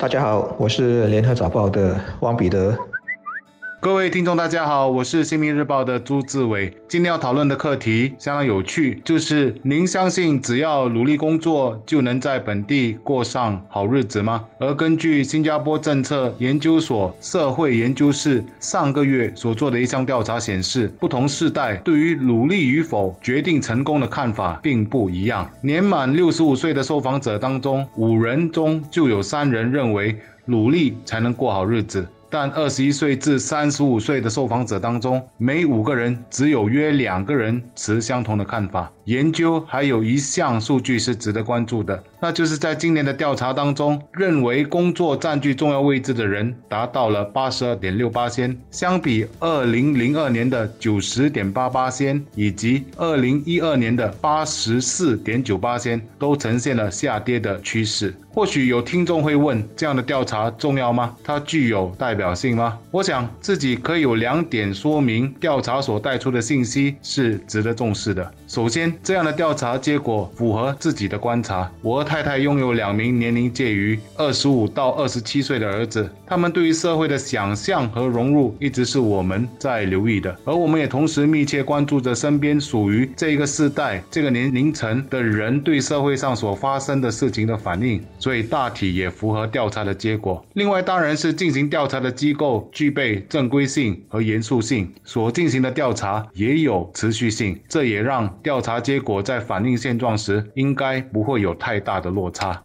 大家好，我是联合早报的汪彼得。各位听众，大家好，我是新民日报的朱志伟。今天要讨论的课题相当有趣，就是您相信只要努力工作就能在本地过上好日子吗？而根据新加坡政策研究所社会研究室上个月所做的一项调查显示，不同世代对于努力与否决定成功的看法并不一样。年满六十五岁的受访者当中，五人中就有三人认为努力才能过好日子。但二十一岁至三十五岁的受访者当中，每五个人只有约两个人持相同的看法。研究还有一项数据是值得关注的，那就是在今年的调查当中，认为工作占据重要位置的人达到了八十二点六八仙，相比二零零二年的九十点八八仙以及二零一二年的八十四点九八仙，都呈现了下跌的趋势。或许有听众会问：这样的调查重要吗？它具有代表性吗？我想自己可以有两点说明调查所带出的信息是值得重视的。首先，这样的调查结果符合自己的观察。我和太太拥有两名年龄介于二十五到二十七岁的儿子，他们对于社会的想象和融入一直是我们在留意的。而我们也同时密切关注着身边属于这个世代、这个年龄层的人对社会上所发生的事情的反应，所以大体也符合调查的结果。另外，当然是进行调查的机构具备正规性和严肃性，所进行的调查也有持续性，这也让调查结果在反映现状时，应该不会有太大的落差。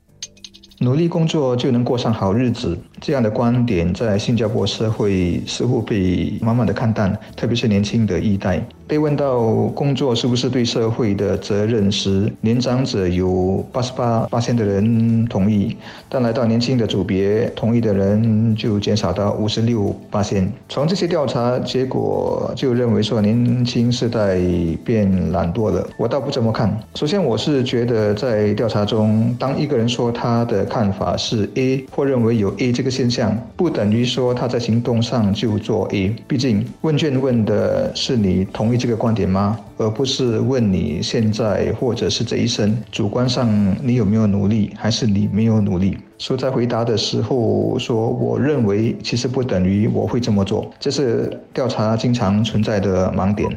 努力工作就能过上好日子，这样的观点在新加坡社会似乎被慢慢的看淡，特别是年轻的一代。被问到工作是不是对社会的责任时，年长者有八十八八千的人同意，但来到年轻的组别，同意的人就减少到五十六八千。从这些调查结果就认为说年轻世代变懒惰了，我倒不这么看。首先，我是觉得在调查中，当一个人说他的看法是 A，或认为有 A 这个现象，不等于说他在行动上就做 A。毕竟问卷问的是你同这个观点吗？而不是问你现在或者是这一生主观上你有没有努力，还是你没有努力？说在回答的时候说，我认为其实不等于我会这么做，这是调查经常存在的盲点。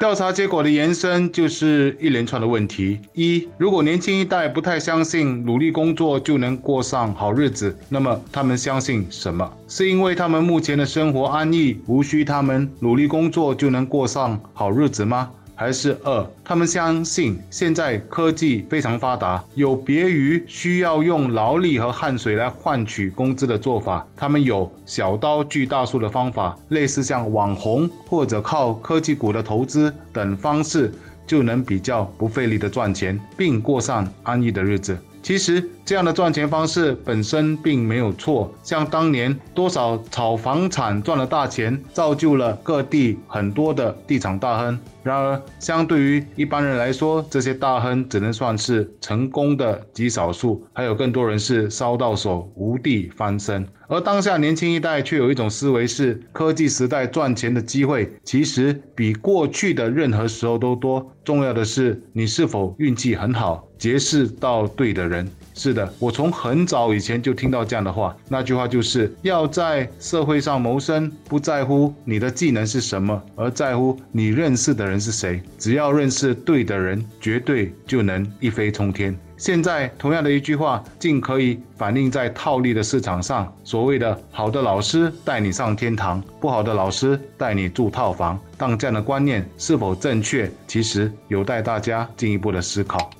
调查结果的延伸就是一连串的问题：一，如果年轻一代不太相信努力工作就能过上好日子，那么他们相信什么？是因为他们目前的生活安逸，无需他们努力工作就能过上好日子吗？还是二，他们相信现在科技非常发达，有别于需要用劳力和汗水来换取工资的做法，他们有小刀锯大树的方法，类似像网红或者靠科技股的投资等方式，就能比较不费力的赚钱，并过上安逸的日子。其实这样的赚钱方式本身并没有错，像当年多少炒房产赚了大钱，造就了各地很多的地产大亨。然而，相对于一般人来说，这些大亨只能算是成功的极少数，还有更多人是烧到手无地翻身。而当下年轻一代却有一种思维是，科技时代赚钱的机会其实比过去的任何时候都多。重要的是你是否运气很好，结识到对的人。是的，我从很早以前就听到这样的话。那句话就是要在社会上谋生，不在乎你的技能是什么，而在乎你认识的人是谁。只要认识对的人，绝对就能一飞冲天。现在同样的一句话，竟可以反映在套利的市场上。所谓的好的老师带你上天堂，不好的老师带你住套房。但这样的观念是否正确，其实有待大家进一步的思考。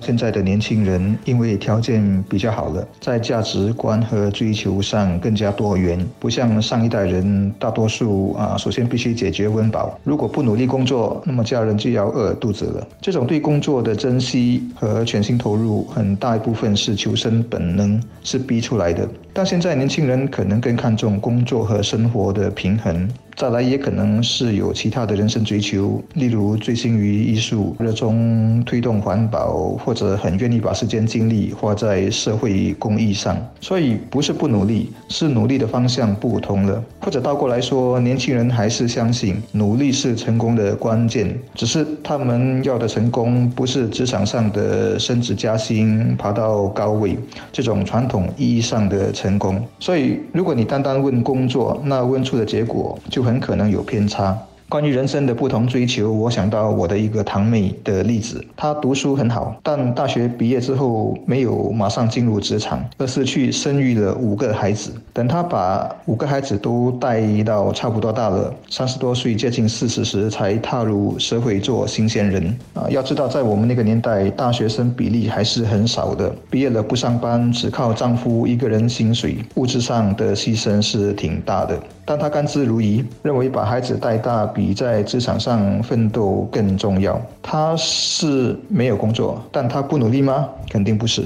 现在的年轻人因为条件比较好了，在价值观和追求上更加多元，不像上一代人，大多数啊，首先必须解决温饱。如果不努力工作，那么家人就要饿肚子了。这种对工作的珍惜和全心投入，很大一部分是求生本能，是逼出来的。但现在年轻人可能更看重工作和生活的平衡。再来也可能是有其他的人生追求，例如醉心于艺术、热衷推动环保，或者很愿意把时间精力花在社会公益上。所以不是不努力，是努力的方向不同了。或者倒过来说，年轻人还是相信努力是成功的关键，只是他们要的成功不是职场上的升职加薪、爬到高位这种传统意义上的成功。所以，如果你单单问工作，那问出的结果就很可能有偏差。关于人生的不同追求，我想到我的一个堂妹的例子。她读书很好，但大学毕业之后没有马上进入职场，而是去生育了五个孩子。等她把五个孩子都带到差不多大了，三十多岁接近四十时，才踏入社会做新鲜人。啊，要知道在我们那个年代，大学生比例还是很少的。毕业了不上班，只靠丈夫一个人薪水，物质上的牺牲是挺大的。但他甘之如饴，认为把孩子带大比在职场上奋斗更重要。他是没有工作，但他不努力吗？肯定不是。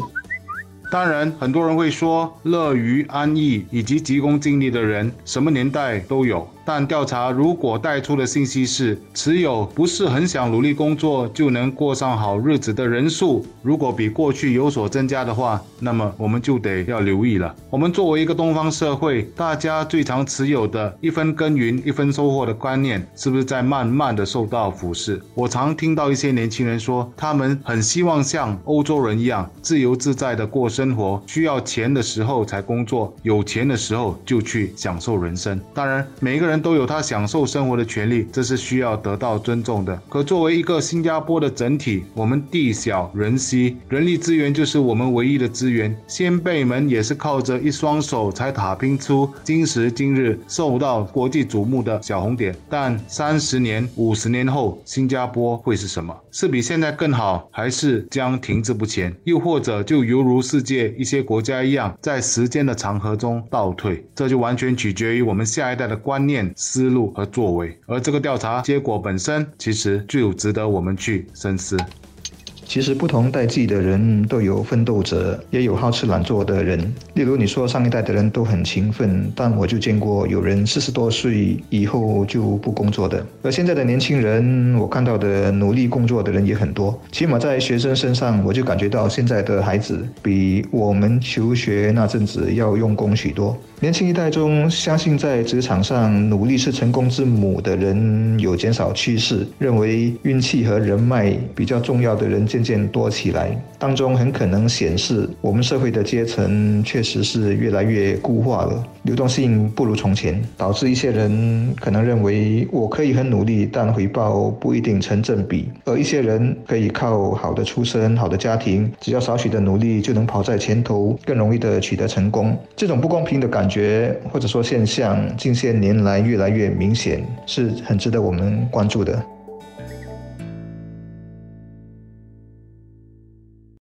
当然，很多人会说，乐于安逸以及急功近利的人，什么年代都有。但调查如果带出的信息是，持有不是很想努力工作就能过上好日子的人数，如果比过去有所增加的话，那么我们就得要留意了。我们作为一个东方社会，大家最常持有的一分耕耘一分收获的观念，是不是在慢慢的受到腐蚀？我常听到一些年轻人说，他们很希望像欧洲人一样自由自在的过生活，需要钱的时候才工作，有钱的时候就去享受人生。当然，每个人。都有他享受生活的权利，这是需要得到尊重的。可作为一个新加坡的整体，我们地小人稀，人力资源就是我们唯一的资源。先辈们也是靠着一双手才打拼出今时今日受到国际瞩目的小红点。但三十年、五十年后，新加坡会是什么？是比现在更好，还是将停滞不前？又或者就犹如世界一些国家一样，在时间的长河中倒退？这就完全取决于我们下一代的观念。思路和作为，而这个调查结果本身，其实就值得我们去深思。其实不同代际的人都有奋斗者，也有好吃懒做的人。例如你说上一代的人都很勤奋，但我就见过有人四十多岁以后就不工作的。而现在的年轻人，我看到的努力工作的人也很多。起码在学生身上，我就感觉到现在的孩子比我们求学那阵子要用功许多。年轻一代中，相信在职场上努力是成功之母的人有减少趋势，认为运气和人脉比较重要的人渐渐多起来。当中很可能显示，我们社会的阶层确实是越来越固化了，流动性不如从前，导致一些人可能认为我可以很努力，但回报不一定成正比；而一些人可以靠好的出身、好的家庭，只要少许的努力就能跑在前头，更容易的取得成功。这种不公平的感。觉或者说现象，近些年来越来越明显，是很值得我们关注的。